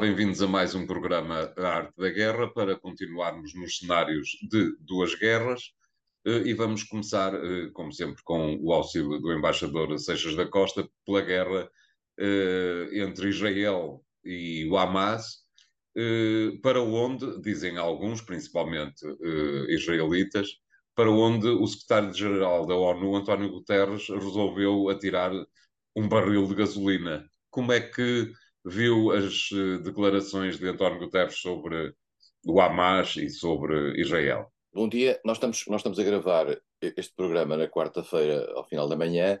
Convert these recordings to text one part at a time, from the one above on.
Bem-vindos a mais um programa A Arte da Guerra para continuarmos nos cenários de duas guerras eh, e vamos começar, eh, como sempre, com o auxílio do embaixador Seixas da Costa pela guerra eh, entre Israel e o Hamas, para onde, dizem alguns, principalmente israelitas, para onde o secretário-geral da ONU, António Guterres, resolveu atirar um barril de gasolina. Como é que viu as eh, declarações de António Guterres sobre o Hamas e sobre Israel. Bom dia, nós estamos, nós estamos a gravar este programa na quarta-feira, ao final da manhã,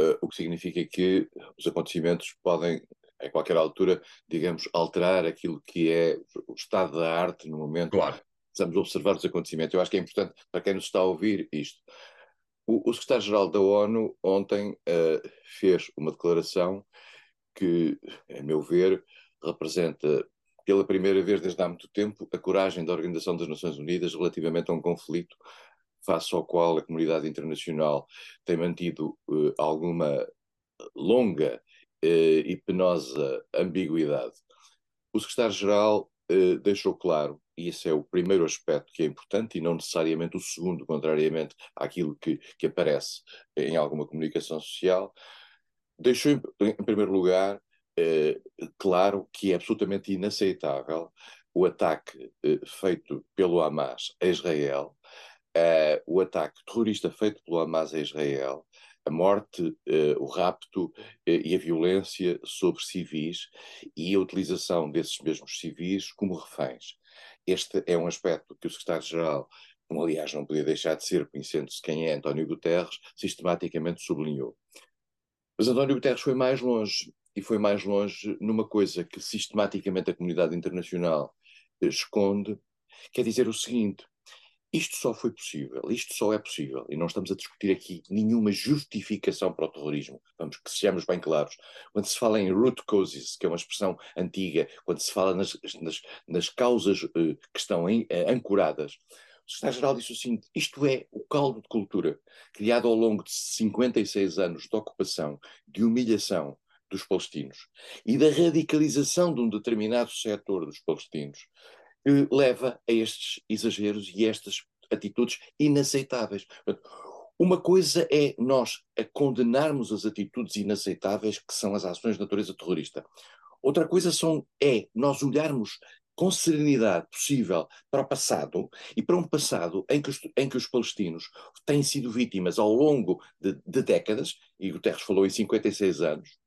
uh, o que significa que os acontecimentos podem, a qualquer altura, digamos, alterar aquilo que é o estado da arte no momento. Claro. Estamos a observar os acontecimentos. Eu acho que é importante para quem nos está a ouvir isto. O, o secretário-geral da ONU ontem uh, fez uma declaração que, a meu ver, representa pela primeira vez desde há muito tempo a coragem da Organização das Nações Unidas relativamente a um conflito face ao qual a comunidade internacional tem mantido uh, alguma longa uh, e penosa ambiguidade. O secretário-geral uh, deixou claro, e esse é o primeiro aspecto que é importante, e não necessariamente o segundo, contrariamente àquilo que, que aparece em alguma comunicação social, deixou, em, primeiro lugar, eh, claro que é absolutamente inaceitável o ataque eh, feito pelo Hamas a Israel, eh, o ataque terrorista feito pelo Hamas a Israel, a morte, eh, o rapto eh, e a violência sobre civis e a utilização desses mesmos civis como reféns. Este é um aspecto que o secretário-geral, como aliás não podia deixar de ser, conhecendo-se quem é António Guterres, sistematicamente sublinhou. Mas António Guterres foi mais longe, e foi mais longe numa coisa que sistematicamente a comunidade internacional esconde, quer dizer o seguinte: isto só foi possível, isto só é possível, e não estamos a discutir aqui nenhuma justificação para o terrorismo, vamos que sejamos bem claros. Quando se fala em root causes, que é uma expressão antiga, quando se fala nas, nas, nas causas uh, que estão em, uh, ancoradas, secretário-geral disse o seguinte: isto é o caldo de cultura criado ao longo de 56 anos de ocupação, de humilhação dos palestinos e da radicalização de um determinado setor dos palestinos, que leva a estes exageros e estas atitudes inaceitáveis. Uma coisa é nós condenarmos as atitudes inaceitáveis que são as ações de natureza terrorista. Outra coisa são, é nós olharmos com serenidade possível para o passado e para um passado em que os, em que os palestinos têm sido vítimas ao longo de, de décadas, e Guterres falou em 56 anos,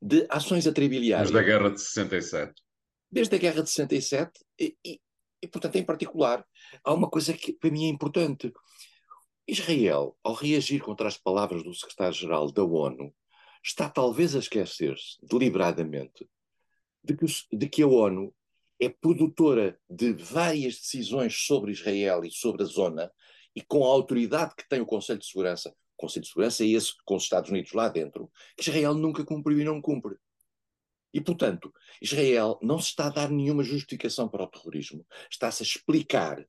de ações atribiliárias. Desde a Guerra de 67. Desde a Guerra de 67, e, e, e portanto, em particular, há uma coisa que para mim é importante. Israel, ao reagir contra as palavras do secretário-geral da ONU, está talvez a esquecer-se, deliberadamente, de que, de que, a ONU é produtora de várias decisões sobre Israel e sobre a zona, e com a autoridade que tem o Conselho de Segurança, o Conselho de Segurança é esse com os Estados Unidos lá dentro, que Israel nunca cumpriu e não cumpre. E, portanto, Israel não se está a dar nenhuma justificação para o terrorismo, está-se a explicar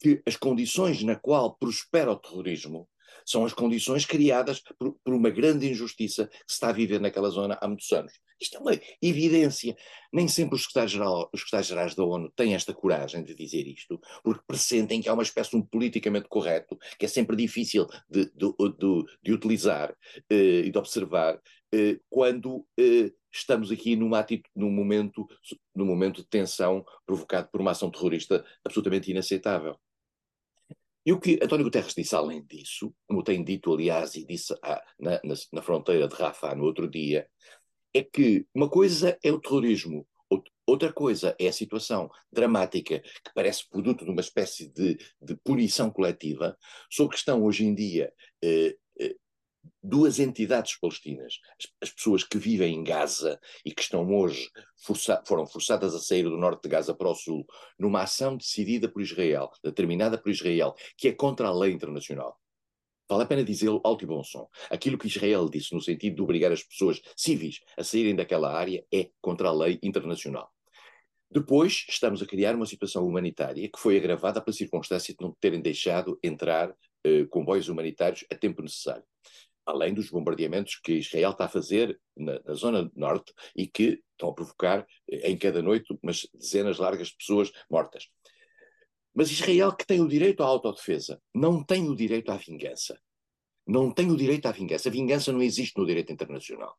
que as condições na qual prospera o terrorismo são as condições criadas por, por, uma grande injustiça que se está a viver naquela zona há muitos anos. Isto é uma evidência. Nem sempre os secretários-gerais secretários da ONU têm esta coragem de dizer isto, porque pressentem que há uma espécie de um politicamente correto que é sempre difícil de, de, de, de utilizar eh, e de observar eh, quando eh, estamos aqui numa num, momento, num momento de tensão provocado por uma ação terrorista absolutamente inaceitável. E o que António Guterres disse além disso, como tem dito, aliás, e disse ah, na, na, na, fronteira de Rafah no outro dia, é que uma coisa é o terrorismo, outra coisa é a situação dramática que parece produto de uma espécie de, de punição coletiva, sobre que estão hoje em dia eh, duas entidades palestinas, as, as, pessoas que vivem em Gaza e que estão hoje foram forçadas a sair do norte de Gaza para o sul, numa ação decidida por Israel, determinada por Israel, que é contra a lei internacional. Vale a pena dizê-lo alto e bom som. Aquilo que Israel disse no sentido de obrigar as pessoas civis a saírem daquela área é contra a lei internacional. Depois, estamos a criar uma situação humanitária que foi agravada pela circunstância de não terem deixado entrar eh, comboios humanitários a tempo necessário. Além dos bombardeamentos que Israel está a fazer na, na zona norte e que estão a provocar em cada noite umas dezenas largas de pessoas mortas. Mas Israel, que tem o direito à autodefesa, não tem o direito à vingança. Não tem o direito à vingança. A vingança não existe no direito internacional.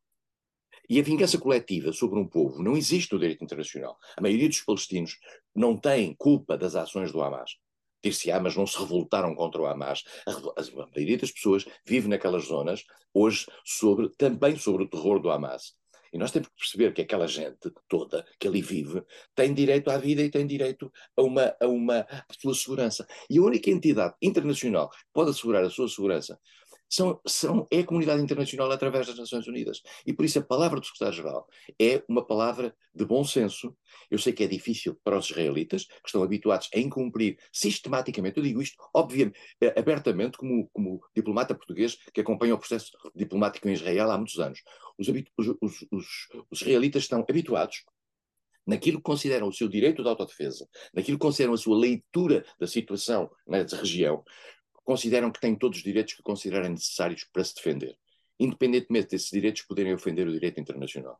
E a vingança coletiva sobre um povo não existe no direito internacional. A maioria dos palestinos não tem culpa das ações do Hamas. Dir-se-á, mas não se revoltaram contra o Hamas. A, a, maioria das pessoas vive naquelas zonas, hoje, sobre, também sobre o terror do Hamas. E nós temos que perceber que aquela gente toda que ali vive tem direito à vida e tem direito a uma, a uma a sua segurança. E a única entidade internacional que pode assegurar a sua segurança são, são, é a comunidade internacional através das Nações Unidas. E por isso a palavra do secretário-geral é uma palavra de bom senso. Eu sei que é difícil para os israelitas, que estão habituados a incumprir sistematicamente, eu digo isto, obviamente, eh, abertamente, como, como diplomata português que acompanha o processo diplomático em Israel há muitos anos. Os, os, os, os israelitas estão habituados naquilo que consideram o seu direito de autodefesa, naquilo que consideram a sua leitura da situação na região, consideram que têm todos os direitos que considerarem necessários para se defender, independentemente desses direitos poderem ofender o direito internacional.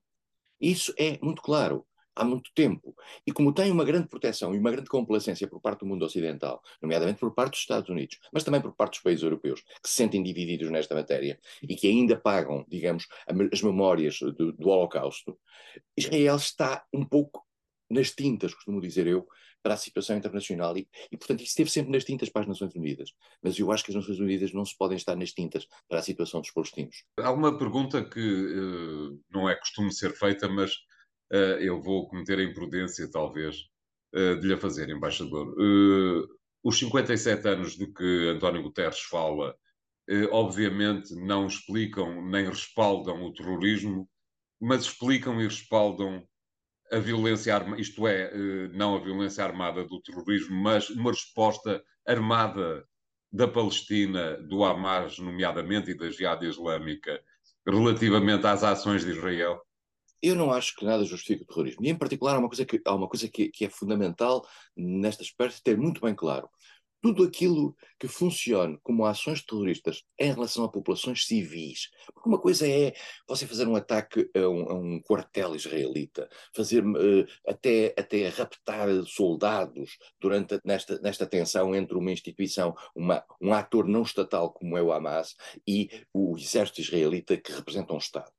Isso é muito claro há muito tempo. E como tem uma grande proteção e uma grande complacência por parte do mundo ocidental, nomeadamente por parte dos Estados Unidos, mas também por parte dos países europeus, que se sentem divididos nesta matéria e que ainda pagam, digamos, as memórias do, do Holocausto, Israel está um pouco nas tintas, costumo dizer eu, para a situação internacional e, e, portanto, isso esteve sempre nas tintas para as Nações Unidas. Mas eu acho que as Nações Unidas não se podem estar nas tintas para a situação dos palestinos. Há uma pergunta que uh, não é costume ser feita, mas uh, eu vou cometer a imprudência, talvez, uh, de lhe fazer, embaixador. os 57 anos de que António Guterres fala, obviamente, não explicam nem respaldam o terrorismo, mas explicam e respaldam a violência armada, isto é, eh, não a violência armada do terrorismo, mas uma resposta armada da Palestina, do Hamas, nomeadamente, e da Jihad Islâmica, relativamente às ações de Israel? Eu não acho que nada justifique o terrorismo. E, em particular, há uma coisa que, há uma coisa que, que é fundamental nesta espécie ter muito bem claro tudo aquilo que funcione como ações terroristas em relação a populações civis. Porque uma coisa é você fazer um ataque a um, a um quartel israelita, fazer uh, até, até raptar soldados durante nesta, nesta tensão entre uma instituição, uma, um ator não estatal como é o Hamas e o exército israelita que representa um Estado.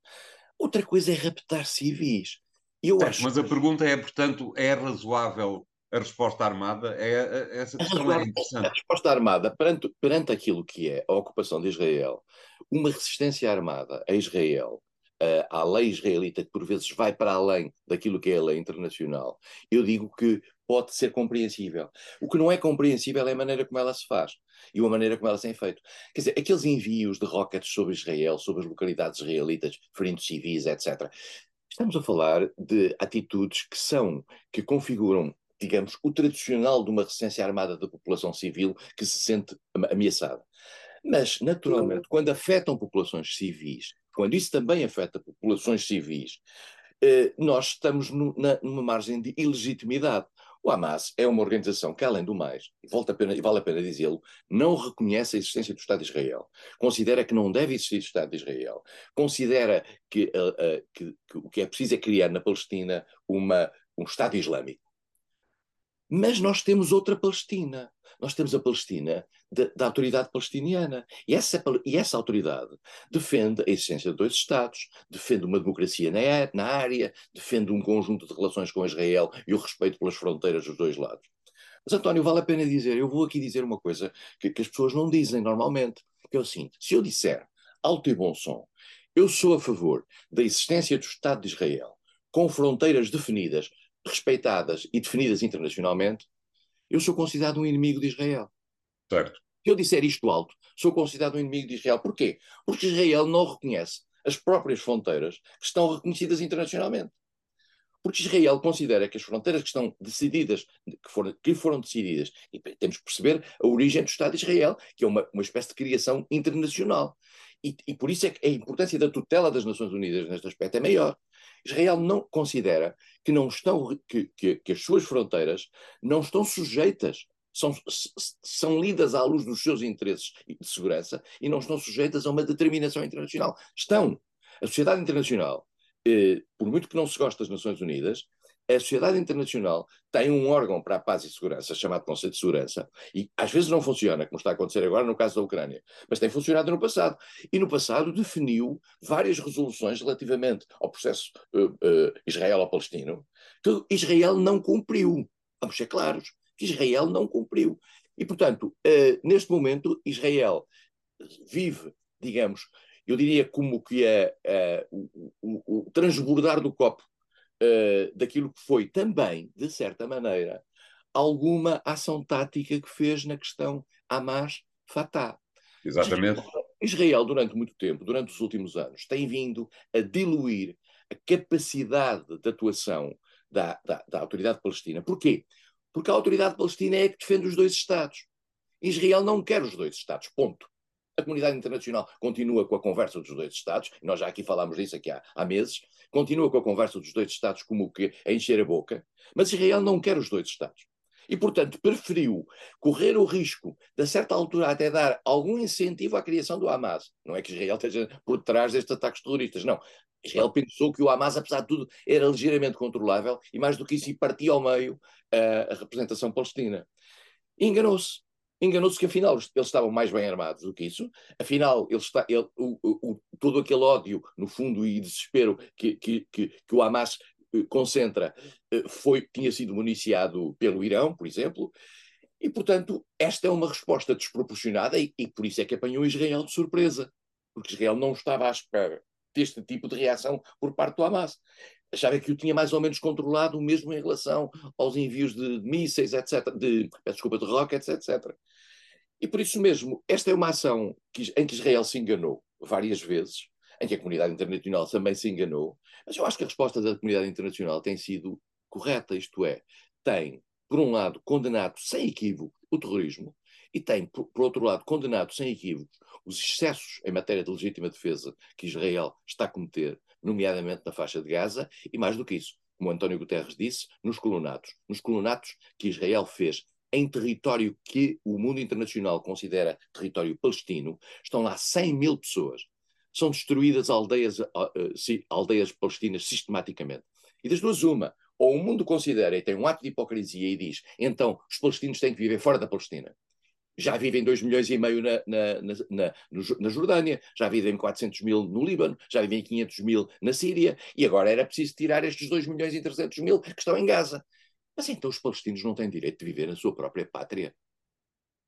Outra coisa é raptar civis. Eu certo, acho... Mas a pergunta é, portanto, é razoável a resposta armada? É, é, essa questão é interessante. A resposta armada, perante, perante aquilo que é a ocupação de Israel, uma resistência armada a Israel, uh, à lei israelita, que por vezes vai para além daquilo que é a lei internacional, eu digo que pode ser compreensível. O que não é compreensível é a maneira como ela se faz e a maneira como ela tem feito. Quer dizer, aqueles envios de rockets sobre Israel, sobre as localidades israelitas, ferindo civis, etc. Estamos a falar de atitudes que são, que configuram digamos, o tradicional de uma resistência armada da população civil que se sente ameaçada. Mas, naturalmente, quando afetam populações civis, quando isso também afeta populações civis, eh, nós estamos no, na, numa margem de ilegitimidade. O Hamas é uma organização que, além do mais, e, volta a pena, e vale a pena dizê-lo, não reconhece a existência do Estado de Israel. Considera que não deve existir o Estado de Israel. Considera que, uh, uh, que, que o que é preciso é criar na Palestina uma, um Estado Islâmico. Mas nós temos outra Palestina. Nós temos a Palestina de, da autoridade palestiniana. E essa, e essa autoridade defende a existência de dois Estados, defende uma democracia na, na área, defende um conjunto de relações com Israel e o respeito pelas fronteiras dos dois lados. Mas, António, vale a pena dizer, eu vou aqui dizer uma coisa que, que as pessoas não dizem normalmente, que é o seguinte: se eu disser alto e bom som, eu sou a favor da existência do Estado de Israel com fronteiras definidas respeitadas e definidas internacionalmente, eu sou considerado um inimigo de Israel. Certo. Se eu disser isto alto, sou considerado um inimigo de Israel. Porquê? Porque Israel não reconhece as próprias fronteiras que estão reconhecidas internacionalmente. Porque Israel considera que as fronteiras que estão decididas, que foram, que foram decididas, e temos que perceber a origem do Estado de Israel, que é uma, uma espécie de criação internacional. E, e por isso é que a importância da tutela das Nações Unidas neste aspecto é maior. Israel não considera que, não estão, que, que, que as suas fronteiras não estão sujeitas são, são lidas à luz dos seus interesses de segurança e não estão sujeitas a uma determinação internacional. Estão. A sociedade internacional eh, por muito que não se goste das Nações Unidas, a sociedade internacional tem um órgão para a paz e segurança, chamado Conselho de Segurança, e às vezes não funciona, como está a acontecer agora no caso da Ucrânia, mas tem funcionado no passado. E no passado definiu várias resoluções relativamente ao processo uh, uh, israelo-palestino, que Israel não cumpriu. Vamos ser claros, que Israel não cumpriu. E, portanto, uh, neste momento, Israel vive, digamos, eu diria como que é o, o, o transbordar do copo uh, daquilo que foi também, de certa maneira, alguma ação tática que fez na questão Hamas-Fatah. Exatamente. Israel, durante muito tempo, durante os últimos anos, tem vindo a diluir a capacidade de atuação da, da, da autoridade palestina. Porquê? Porque a autoridade palestina é a que defende os dois Estados. Israel não quer os dois Estados, ponto. A comunidade internacional continua com a conversa dos dois Estados, nós já aqui falámos disso aqui há, há meses, continua com a conversa dos dois Estados como que a encher a boca, mas Israel não quer os dois Estados. E, portanto, preferiu correr o risco, de certa altura, até dar algum incentivo à criação do Hamas. Não é que Israel esteja por trás destes ataques terroristas, não. Israel pensou que o Hamas, apesar de tudo, era ligeiramente controlável e, mais do que isso, partia ao meio a, a representação palestina. Enganou-se enganou-se que afinal eles estavam mais bem armados do que isso, afinal ele está, ele, o, o, todo aquele ódio, no fundo, e desespero que, que, que, que o Hamas eh, concentra eh, foi, tinha sido municiado pelo Irão, por exemplo, e portanto esta é uma resposta desproporcionada e, e por isso é que apanhou Israel de surpresa, porque Israel não estava à espera deste tipo de reação por parte do Hamas achava que o tinha mais ou menos controlado, mesmo em relação aos envios de mísseis, etc., de, desculpa, de rockets, etc. E por isso mesmo, esta é uma ação que, em que Israel se enganou várias vezes, em que a comunidade internacional também se enganou, mas eu acho que a resposta da comunidade internacional tem sido correta, isto é, tem, por um lado, condenado sem equívoco o terrorismo, e tem, por, por outro lado, condenado sem equívoco os excessos em matéria de legítima defesa que Israel está a cometer nomeadamente na faixa de Gaza, e mais do que isso, como António Guterres disse, nos colonatos. Nos colonatos que Israel fez em território que o mundo internacional considera território palestino, estão lá 100 mil pessoas. São destruídas aldeias, uh, uh, aldeias palestinas sistematicamente. E das duas, uma. Ou o mundo considera e tem um ato de hipocrisia e diz então os palestinos têm que viver fora da Palestina já vivem 2 milhões e meio na, na, na, na, Jordânia, já vivem 400 mil no Líbano, já vivem 500 mil na Síria, e agora era preciso tirar estes 2 milhões e 300 mil que estão em Gaza. Mas então os palestinos não têm direito de viver na sua própria pátria.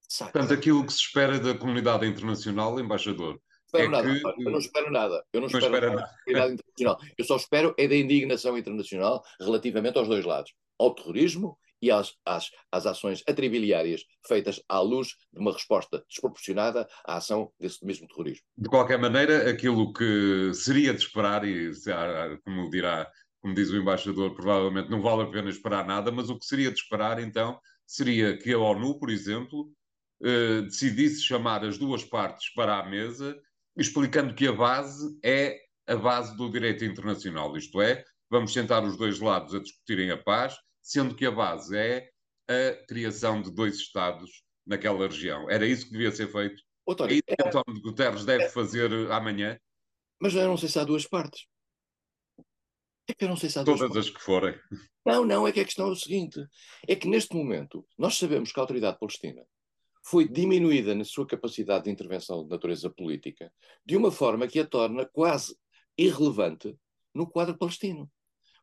Sabe? Portanto, aquilo que se espera da comunidade internacional, embaixador. Espero é nada, que... Eu não espero nada. Eu não, não espero nada, nada. comunidade internacional. Eu só espero é da indignação internacional relativamente aos dois lados. Ao terrorismo e às, às, às ações atribiliárias feitas à luz de uma resposta desproporcionada à ação desse mesmo terrorismo. De qualquer maneira, aquilo que seria de esperar, e como dirá, como diz o embaixador, provavelmente não vale a pena esperar nada, mas o que seria de esperar então seria que a ONU, por exemplo, eh, decidisse chamar as duas partes para a mesa, explicando que a base é a base do direito internacional, isto é, vamos sentar os dois lados a discutirem a paz, sendo que a base é a criação de dois Estados naquela região. Era isso que devia ser feito. Outório, é isso que António Guterres deve é... fazer amanhã. Mas eu não sei se há duas partes. É que eu não sei se há Todas duas partes. as que forem. Não, não, é que a questão é o seguinte: é que neste momento nós sabemos que a autoridade palestina foi diminuída na sua capacidade de intervenção de natureza política de uma forma que a torna quase irrelevante no quadro palestino.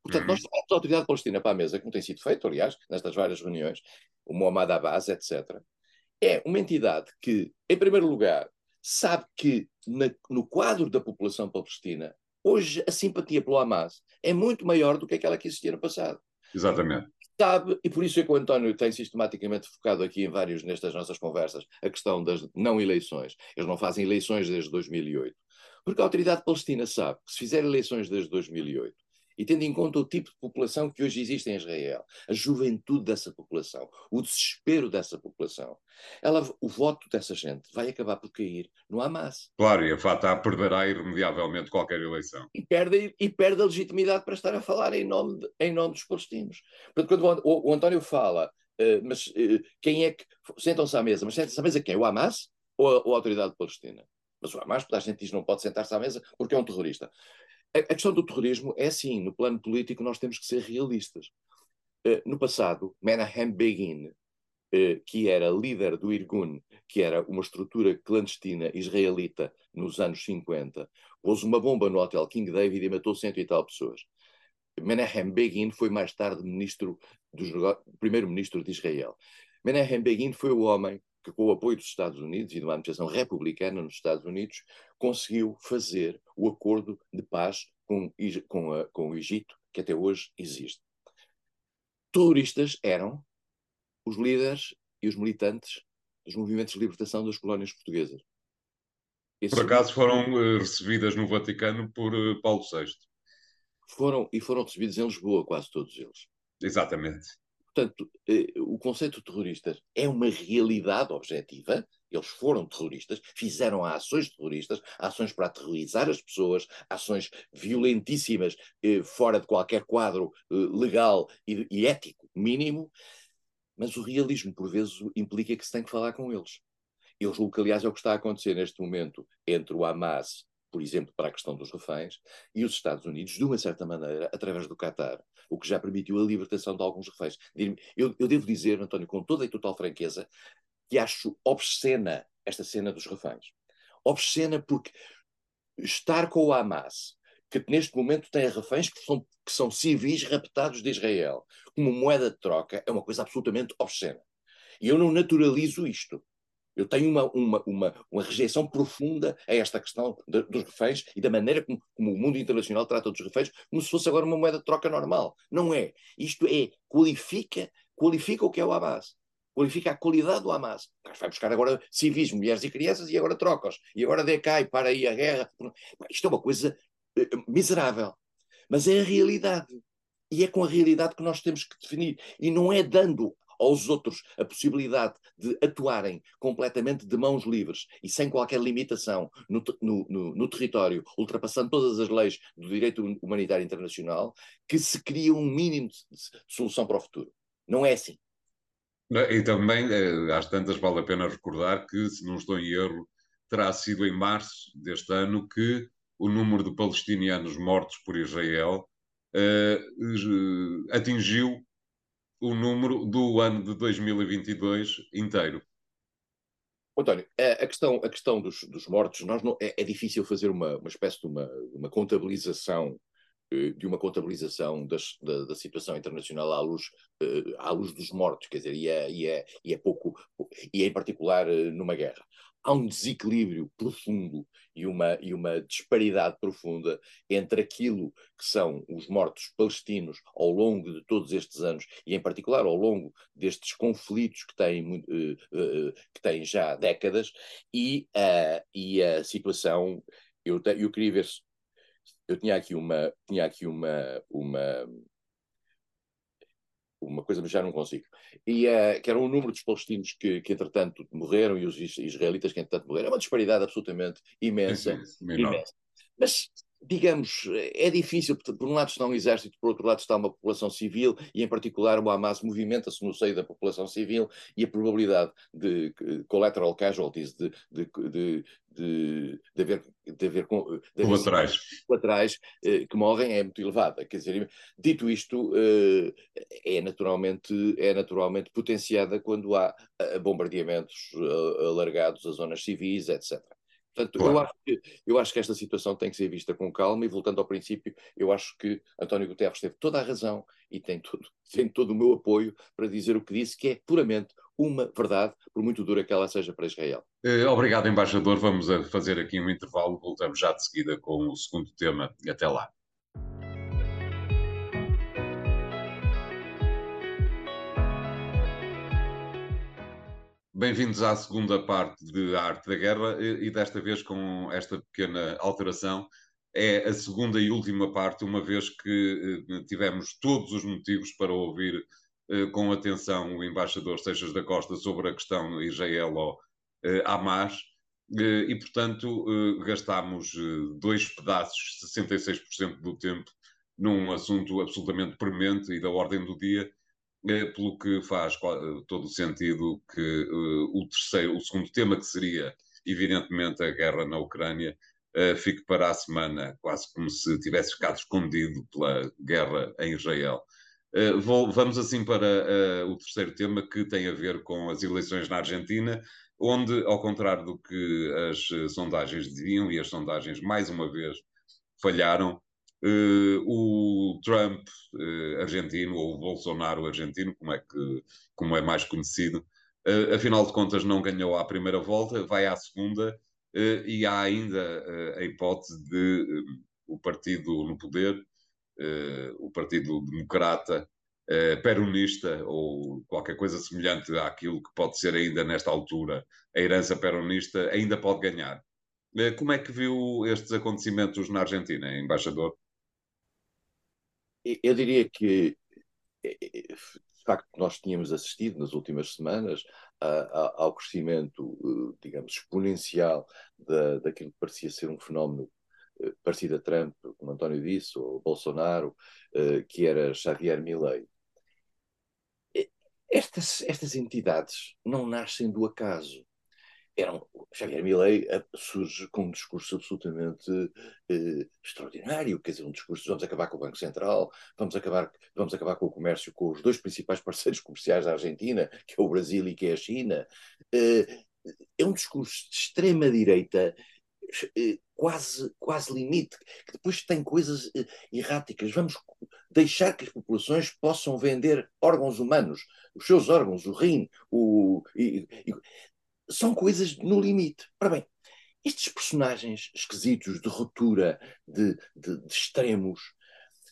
Portanto, uhum. nós a autoridade palestina para a mesa, como tem sido feito, aliás, nestas várias reuniões, o Mohamed Abbas, etc. É uma entidade que, em primeiro lugar, sabe que na, no quadro da população palestina, hoje a simpatia pelo Hamas é muito maior do que aquela que existia no passado. Exatamente. Sabe, e por isso é que o António tem sistematicamente focado aqui em vários nestas nossas conversas a questão das não eleições. Eles não fazem eleições desde 2008. Porque a autoridade palestina sabe que se fizer eleições desde 2008, e tendo em conta o tipo de população que hoje existe em Israel, a juventude dessa população, o desespero dessa população, ela, o voto dessa gente vai acabar por cair no Hamas. Claro, e a Fatah perderá irremediavelmente qualquer eleição. E perde, e perde a legitimidade para estar a falar em nome, de, em nome dos palestinos. Portanto, quando o, o António fala, uh, mas uh, quem é que. Sentam-se à mesa, mas sentam-se à mesa quem? O Hamas ou a, ou a autoridade palestina? Mas o Hamas, toda a gente diz não pode sentar-se à mesa porque é um terrorista. A, questão do terrorismo é assim, no plano político nós temos que ser realistas. Uh, no passado, Menahem Begin, uh, que era líder do Irgun, que era uma estrutura clandestina israelita nos anos 50, pôs uma bomba no hotel King David e matou cento e tal pessoas. Menahem Begin foi mais tarde ministro primeiro-ministro de Israel. Menahem Begin foi o homem que, com o apoio dos Estados Unidos e de uma administração republicana nos Estados Unidos, conseguiu fazer o acordo de paz com, com, a, com o Egito, que até hoje existe. Terroristas eram os líderes e os militantes dos movimentos de libertação das colónias portuguesas. Esse por acaso foram uh, recebidas no Vaticano por uh, Paulo VI. Foram, e foram recebidos em Lisboa, quase todos eles. Exatamente. Portanto, eh, o conceito de terroristas é uma realidade objetiva. Eles foram terroristas, fizeram ações terroristas, ações para aterrorizar as pessoas, ações violentíssimas, eh, fora de qualquer quadro eh, legal e, e ético mínimo. Mas o realismo, por vezes, implica que se tem que falar com eles. Eu julgo que, aliás, é o que está a acontecer neste momento entre o Hamas por exemplo, para a questão dos reféns, e os Estados Unidos, de uma certa maneira, através do Qatar, o que já permitiu a libertação de alguns reféns. Eu, eu devo dizer, António, com toda e total franqueza, que acho obscena esta cena dos reféns. Obscena porque estar com o Hamas, que neste momento tem reféns que são, que são civis raptados de Israel, como moeda de troca, é uma coisa absolutamente obscena. E eu não naturalizo isto. Eu tenho uma, uma, uma, uma rejeição profunda a esta questão de, dos reféns e da maneira como, como, o mundo internacional trata dos reféns, como se fosse agora uma moeda de troca normal. Não é. Isto é, qualifica, qualifica o que é o Hamas. Qualifica a qualidade do Hamas. Vai buscar agora civis, mulheres e crianças e agora trocas. E agora decai, para aí a guerra. Isto é uma coisa uh, miserável. Mas é a realidade. E é com a realidade que nós temos que definir. E não é dando aos outros a possibilidade de atuarem completamente de mãos livres e sem qualquer limitação no, no, no, no território, ultrapassando todas as leis do direito humanitário internacional, que se cria um mínimo de, de solução para o futuro. Não é assim. E também, eh, às tantas, vale a pena recordar que, se não estou em erro, terá sido em março deste ano que o número de palestinianos mortos por Israel uh, atingiu o número do ano de 2022 inteiro. António, a questão, a questão dos, dos mortos, nós não, é, é, difícil fazer uma, uma espécie de uma, uma contabilização eh, de uma contabilização das, da, da, situação internacional à luz, eh, à luz dos mortos, quer dizer, e é, e é, e é pouco, e é em particular eh, numa guerra há um desequilíbrio profundo e uma, e uma disparidade profunda entre aquilo que são os mortos palestinos ao longo de todos estes anos e, em particular, ao longo destes conflitos que têm, uh, uh, que têm já décadas e, uh, e a situação. Eu, eu queria ver se. Eu tinha aqui uma, tinha aqui uma, uma, uma coisa, mas já não consigo. E uh, que era o número dos palestinos que, que, entretanto, morreram e os israelitas que, entretanto, morreram. É uma disparidade absolutamente imensa. imensa. Mas digamos, é difícil, por um lado está um exército, por outro lado está uma população civil, e em particular o Hamas movimenta-se no seio da população civil, e a probabilidade de collateral casualties, de, de, de, de, de haver, de haver, de haver colaterais, colaterais eh, que morrem é muito elevada. Quer dizer, dito isto, eh, é, naturalmente, é naturalmente potenciada quando há eh, bombardeamentos alargados a zonas civis, etc. Portanto, claro. eu, acho que, eu acho que esta situação tem que ser vista com calma e, voltando ao princípio, eu acho que António Guterres teve toda a razão e tem todo, tem todo o meu apoio para dizer o que disse, que é puramente uma verdade, por muito dura que ela seja para Israel. Eh, obrigado, embaixador. Vamos fazer aqui um intervalo. Voltamos já de seguida com o segundo tema. Até lá. Bem-vindos à segunda parte de A Arte da Guerra e, desta vez com esta pequena alteração. É a segunda e última parte, uma vez que eh, tivemos todos os motivos para ouvir eh, com atenção o embaixador Seixas da Costa sobre a questão Israel-Hamas eh, e, portanto, gastámos dois pedaços, 66% do tempo, num assunto absolutamente premente e da ordem do dia pelo que faz todo o sentido que o terceiro, o segundo tema, que seria evidentemente a guerra na Ucrânia, fique para a semana, quase como se tivesse ficado escondido pela guerra em Israel. Uh, vou, vamos assim para uh, o terceiro tema que tem a ver com as eleições na Argentina, onde, ao contrário do que as sondagens diziam, e as sondagens mais uma vez falharam, o Trump argentino, ou o Bolsonaro argentino, como é, que, como é mais conhecido, afinal de contas não ganhou à primeira volta, vai à segunda eh, e há ainda eh, a hipótese de eh, o partido no poder, o Partido Democrata, peronista ou qualquer coisa semelhante àquilo que pode ser ainda nesta altura a herança peronista, ainda pode ganhar. Como é que viu estes acontecimentos na Argentina, embaixador? Eu diria que, de facto, nós tínhamos assistido nas últimas semanas ao crescimento, eh, digamos, exponencial da, daquilo que parecia ser um fenómeno parecido a Trump, como António disse, ou Bolsonaro, eh, que era Xavier Milei. Estas, estas entidades não nascem do acaso eram, Xavier Milei eh, surge com um discurso absolutamente eh, extraordinário, quer dizer, um discurso vamos acabar com o Banco Central, vamos acabar, vamos acabar com o comércio com os dois principais parceiros comerciais da Argentina, que é o Brasil e que é a China. Eh, é um discurso de extrema-direita quase, quase limite, que depois tem coisas eh, erráticas. Vamos deixar que as populações possam vender órgãos humanos, os seus órgãos, o rim, o, e, e, são coisas no limite. Ora bem, estes personagens esquisitos de ruptura, de, de, de extremos,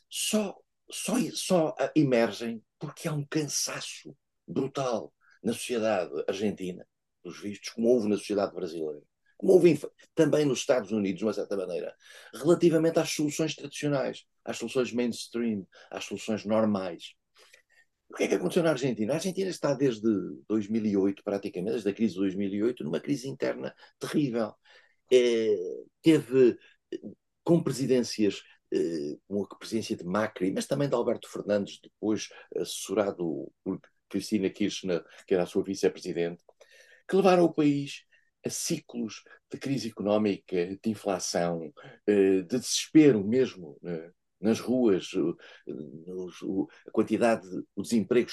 só, só, só emergem porque há um cansaço brutal na sociedade argentina, dos vistos, como houve na sociedade brasileira, como houve também nos Estados Unidos, de uma certa maneira, relativamente às soluções tradicionais, às soluções mainstream, às soluções normais. O que é que aconteceu na Argentina? A Argentina está desde 2008, praticamente, desde a crise de 2008, numa crise interna terrível. É, teve, com presidências, é, com a presidência de Macri, mas também de Alberto Fernandes, depois assessorado por Cristina Kirchner, que era a sua vice-presidente, que levaram o país a ciclos de crise económica, de inflação, é, de desespero mesmo, né? nas ruas, a quantidade, o desemprego,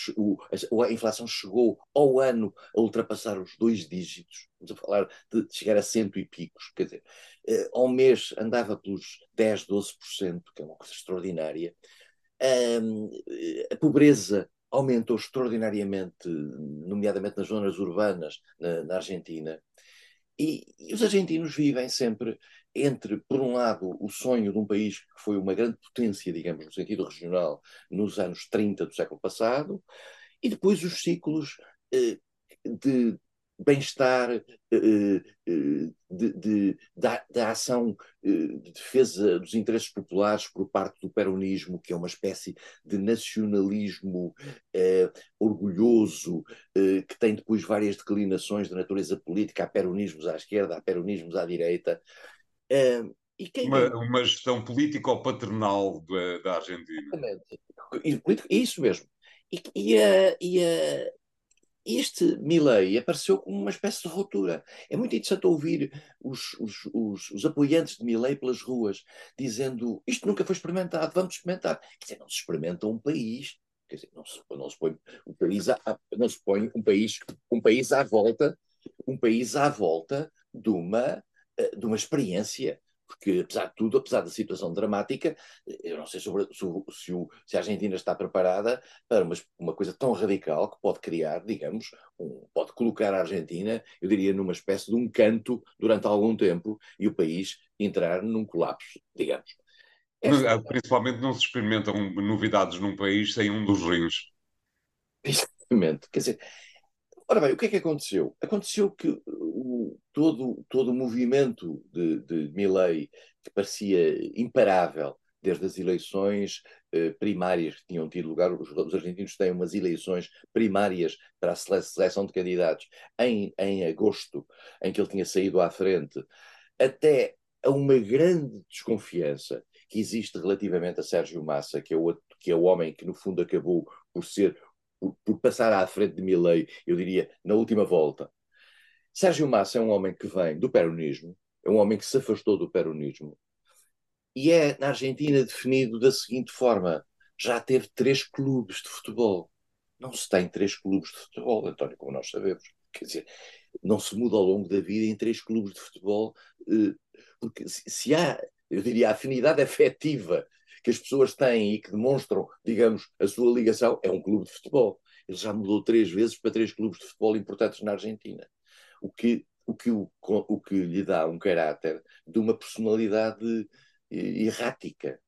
a, inflação chegou ao ano a ultrapassar os dois dígitos, estamos a falar de, chegar a cento e picos, quer dizer, eh, ao mês andava pelos 10, 12%, que é uma coisa extraordinária. A pobreza aumentou extraordinariamente, nomeadamente nas zonas urbanas na, na Argentina. E, e, os argentinos vivem sempre entre, por um lado, o sonho de um país que foi uma grande potência, digamos, no sentido regional, nos anos 30 do século passado, e depois os ciclos eh, de bem-estar, eh, eh, de, da, da, ação eh, de defesa dos interesses populares por parte do peronismo, que é uma espécie de nacionalismo eh, orgulhoso, eh, que tem depois várias declinações de natureza política, há peronismos à esquerda, há peronismos à direita, Uh, quem... uma, uma, gestão político-paternal da Argentina. Exatamente. Isso mesmo. E, e, uh, e uh, este Milley apareceu como uma espécie de ruptura. É muito interessante ouvir os, os, os, os, apoiantes de Milley pelas ruas dizendo isto nunca foi experimentado, vamos experimentar. Quer dizer, não se experimenta um país, quer dizer, não se, não se põe um país, a, não se põe um país, um país à volta, um país à volta de uma eh, de uma experiência, porque apesar de tudo, apesar da situação dramática, eu não sei sobre, se, se, o, se, a Argentina está preparada para uma, uma, coisa tão radical que pode criar, digamos, um, pode colocar a Argentina, eu diria, numa espécie de um canto durante algum tempo e o país entrar num colapso, digamos. Esta... Ah, principalmente não se experimentam novidades num país sem um dos rins. Exatamente. Quer dizer, ora bem, o que é que aconteceu? Aconteceu que todo, todo o movimento de, de Milley, que parecia imparável desde as eleições eh, primárias que tinham tido lugar, os, os, argentinos têm umas eleições primárias para a seleção de candidatos em, em agosto, em que ele tinha saído à frente, até a uma grande desconfiança que existe relativamente a Sérgio Massa, que é o, que é o homem que no fundo acabou por ser, por, por passar à frente de Milley, eu diria, na última volta, Sérgio Massa é um homem que vem do peronismo, é um homem que se afastou do peronismo e é na Argentina definido da seguinte forma: já teve três clubes de futebol. Não se tem três clubes de futebol, António, como nós sabemos. Quer dizer, não se muda ao longo da vida em três clubes de futebol, eh, porque se há, eu diria, afinidade afetiva que as pessoas têm e que demonstram, digamos, a sua ligação, é um clube de futebol. Ele já mudou três vezes para três clubes de futebol importantes na Argentina. O que, o que, o, o que lhe dá um caráter de uma personalidade errática.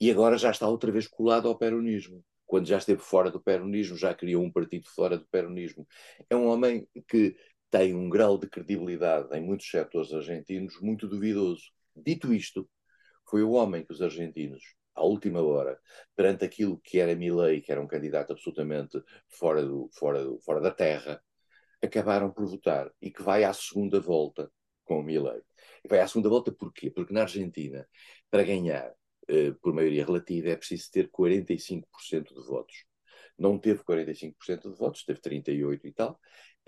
E agora já está outra vez colado ao peronismo. Quando já esteve fora do peronismo, já criou um partido fora do peronismo. É um homem que tem um grau de credibilidade em muitos setores argentinos muito duvidoso. Dito isto, foi o homem que os argentinos, à última hora, perante aquilo que era Milley, que era um candidato absolutamente fora, do, fora, do, fora da terra, acabaram por votar e que vai à segunda volta com o Milley. Vai à segunda volta porquê? Porque na Argentina para ganhar uh, por maioria relativa é preciso ter 45% de votos. Não teve 45% de votos, teve 38% e tal.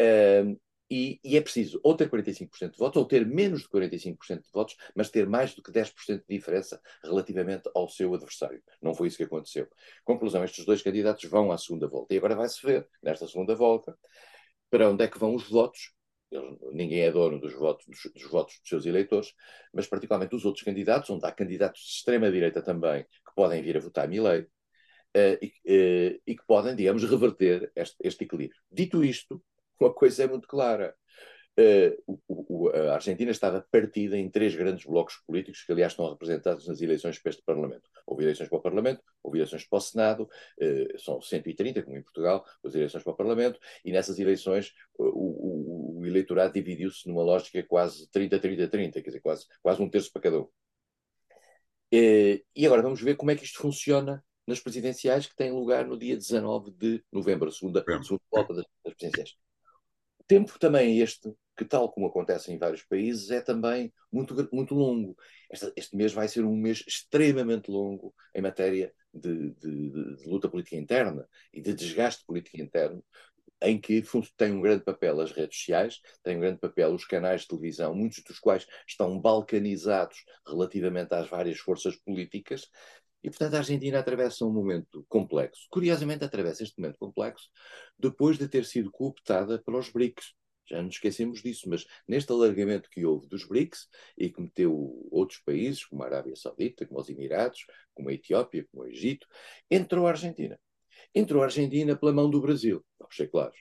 Uh, e, e, é preciso ou ter 45% de votos, ou ter menos de 45% de votos, mas ter mais do que 10% de diferença relativamente ao seu adversário. Não foi isso que aconteceu. Conclusão: estes dois candidatos vão à segunda volta. E agora vai-se ver, nesta segunda volta, para onde é que vão os votos ninguém é dono dos votos, dos, dos, votos dos seus eleitores, mas particularmente dos outros candidatos, onde há candidatos de extrema-direita também que podem vir a votar Milley uh, e, uh, e, que podem, digamos, reverter este, este, equilíbrio. Dito isto, uma coisa é muito clara. Uh, o, o, a Argentina estava partida em três grandes blocos políticos que, aliás, estão representados nas eleições para este Parlamento. Houve eleições para o Parlamento, houve eleições para o Senado, uh, são 130, como em Portugal, as eleições para o Parlamento, e nessas eleições o, o eleitorado dividiu-se numa lógica quase 30-30-30, quer dizer, quase, quase um terço para cada um. Uh, e agora vamos ver como é que isto funciona nas presidenciais que têm lugar no dia 19 de novembro, a segunda, segunda volta das presidenciais. Tempo também este que, tal como acontece em vários países, é também muito, muito longo. Este, este mês vai ser um mês extremamente longo em matéria de, de, de, de luta política interna e de desgaste político interno, em que tem um grande papel as redes sociais, tem um grande papel os canais de televisão, muitos dos quais estão balcanizados relativamente às várias forças políticas, e, portanto, a Argentina atravessa um momento complexo. Curiosamente, atravessa este momento complexo depois de ter sido cooptada pelos BRICS, já nos esquecemos disso, mas neste alargamento que houve dos BRICS e que meteu outros países, como a Arábia Saudita, como os Emirados, como a Etiópia, como o Egito, entrou a Argentina. Entrou a Argentina pela mão do Brasil, vamos ser claros.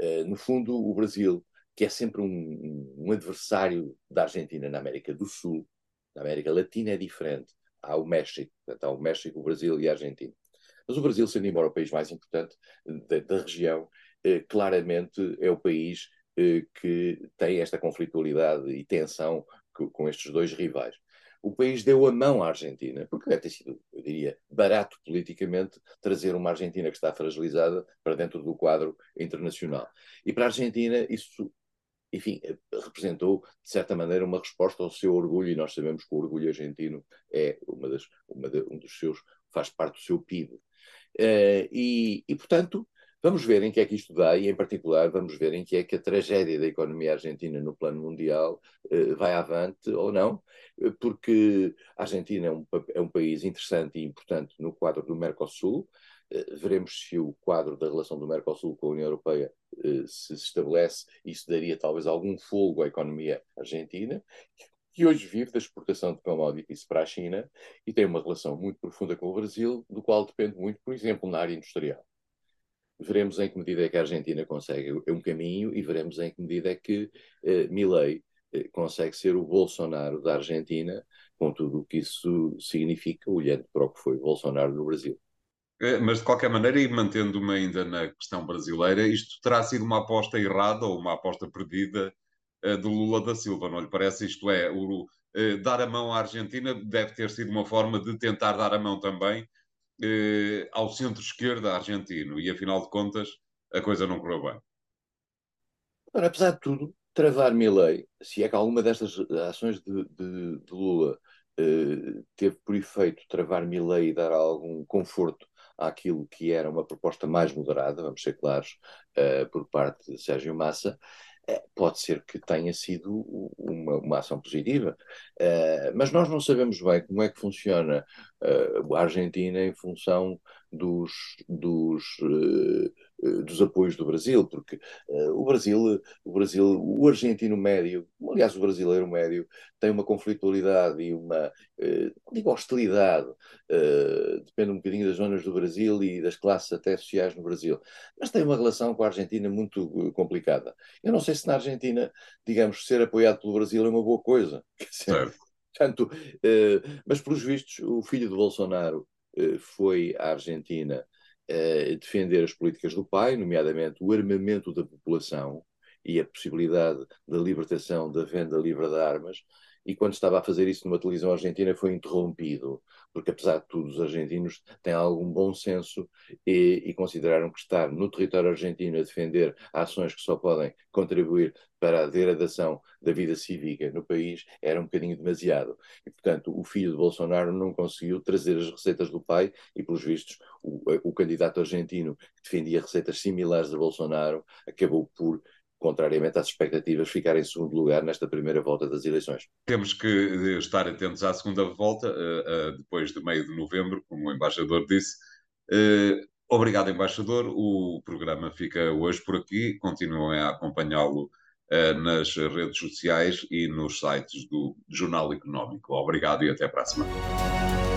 Uh, no fundo, o Brasil, que é sempre um, um, adversário da Argentina na América do Sul, na América Latina é diferente. Há o México, portanto, o México, o Brasil e a Argentina. Mas o Brasil, sendo embora o país mais importante da, da região, eh, claramente é o país eh, que tem esta conflitualidade e tensão com estes dois rivais. O país deu a mão à Argentina, porque deve ter sido, eu diria, barato politicamente trazer uma Argentina que está fragilizada para dentro do quadro internacional. E para a Argentina isso enfim, representou, de certa maneira, uma resposta ao seu orgulho, e nós sabemos que o orgulho argentino é uma das, uma de, um dos seus, faz parte do seu PIB. Uh, e, e, portanto, Vamos ver em que é que isto dá e, em particular, vamos ver em que é que a tragédia da economia argentina no plano mundial eh, vai avante ou não, porque a Argentina é um, é um país interessante e importante no quadro do Mercosul. Eh, veremos se o quadro da relação do Mercosul com a União Europeia se estabelece. Isso daria talvez algum folgo à economia argentina, que hoje vive da exportação de commodities para a China e tem uma relação muito profunda com o Brasil, do qual depende muito, por exemplo, na área industrial veremos em que medida é que a Argentina consegue um caminho e veremos em que medida é que eh, Milei eh, consegue ser o Bolsonaro da Argentina, com tudo o que isso significa, olhando para o que foi Bolsonaro no Brasil. É, mas, de qualquer maneira, e mantendo-me ainda na questão brasileira, isto terá sido uma aposta errada ou uma aposta perdida uh, do Lula da Silva, não lhe parece? Isto é, o, uh, dar a mão à Argentina deve ter sido uma forma de tentar dar a mão também eh, ao centro-esquerda argentino e, afinal de contas, a coisa não correu bem. Ora, apesar de tudo, travar Milley, se é que alguma destas ações de, de, de Lula eh, teve por efeito travar Milley e dar algum conforto àquilo que era uma proposta mais moderada, vamos ser claros, uh, por parte de Sérgio Massa, é, pode ser que tenha sido uma, uma ação positiva, uh, mas nós não sabemos bem como é que funciona uh, a Argentina em função dos, dos, uh, dos apoios do Brasil, porque o Brasil, o Brasil, o argentino médio, aliás o brasileiro médio, tem uma conflitualidade e uma, digo hostilidade, depende um bocadinho das zonas do Brasil e das classes até sociais no Brasil, mas tem uma relação com a Argentina muito complicada. Eu não sei se na Argentina, digamos, ser apoiado pelo Brasil é uma boa coisa. Certo. Tanto, eh, mas, pelos vistos, o filho de Bolsonaro eh, foi à Argentina eh, defender as políticas do pai, nomeadamente o armamento da população e a possibilidade da libertação da venda livre de armas, e quando estava a fazer isso numa televisão argentina foi interrompido, porque apesar de tudo os argentinos têm algum bom senso e, e, consideraram que estar no território argentino a defender ações que só podem contribuir para a degradação da vida cívica no país era um bocadinho demasiado. E, portanto, o filho de Bolsonaro não conseguiu trazer as receitas do pai e, pelos vistos, o, o candidato argentino que defendia receitas similares a Bolsonaro acabou por contrariamente às expectativas, ficar em segundo lugar nesta primeira volta das eleições. Temos que eh, estar atentos à segunda volta, uh, uh, depois de meio de novembro, como o embaixador disse. Obrigado, embaixador. O programa fica hoje por aqui. Continuem a acompanhá-lo nas redes sociais e nos sites do Jornal Económico. Obrigado e até para a semana.